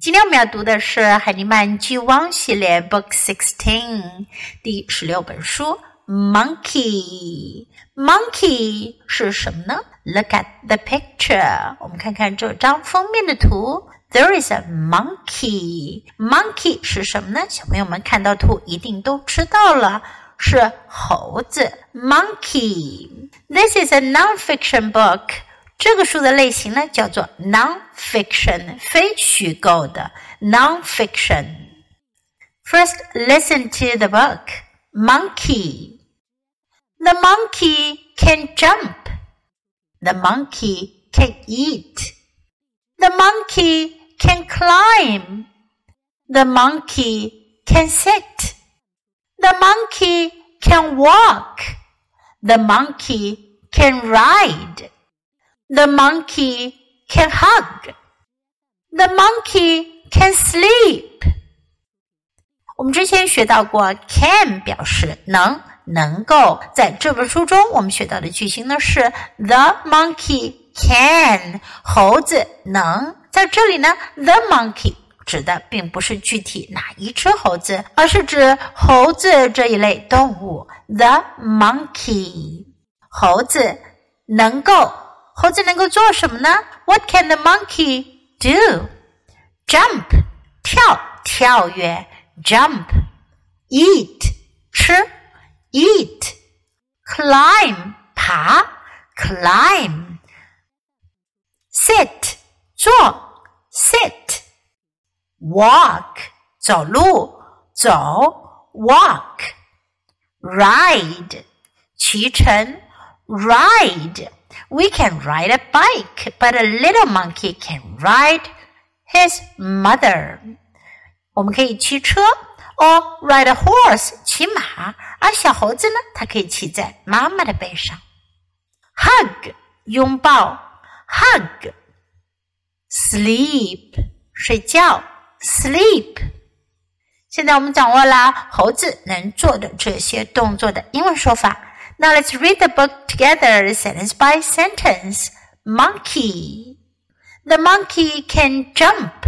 今天我们要读的是海尼曼巨汪系列 Book Sixteen 第十六本书 Monkey。Monkey 是什么呢？Look at the picture，我们看看这张封面的图。There is a monkey. Monkey 是什么呢？小朋友们看到图一定都知道了，是猴子。Monkey. This is a non-fiction book. 这个书的类型呢叫做 non-fiction，非虚构的 non-fiction。First, listen to the book. Monkey. The monkey can jump. The monkey can eat. The monkey can climb. The monkey can sit. The monkey can walk. The monkey can ride. The monkey can hug. The monkey can sleep. 我们之前学到过，can 表示能、能够。在这本书中，我们学到的句型呢是 The monkey can，猴子能。在这里呢，the monkey 指的并不是具体哪一只猴子，而是指猴子这一类动物。The monkey，猴子能够。 猴子能够做什么呢？What can the monkey do? Jump，跳，跳跃；jump, eat，吃；eat, climb，爬；climb, sit，坐；sit, walk，走路；走；walk, ride，骑乘 ；ride。we can ride a bike, but a little monkey can ride his mother. 我们可以骑车，or ride a horse，骑马。而小猴子呢，它可以骑在妈妈的背上。Hug，拥抱；hug。Sleep，睡觉；sleep。现在我们掌握了猴子能做的这些动作的英文说法。 now let's read the book together, sentence by sentence. Monkey. The monkey can jump.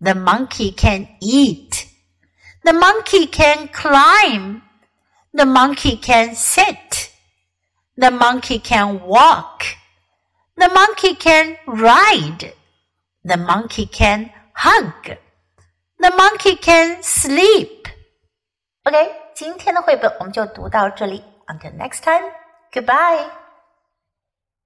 The monkey can eat. The monkey can climb. The monkey can sit. The monkey can walk. The monkey can ride. The monkey can hug. The monkey can sleep. OK，今天的绘本我们就读到这里。 Until next time, goodbye.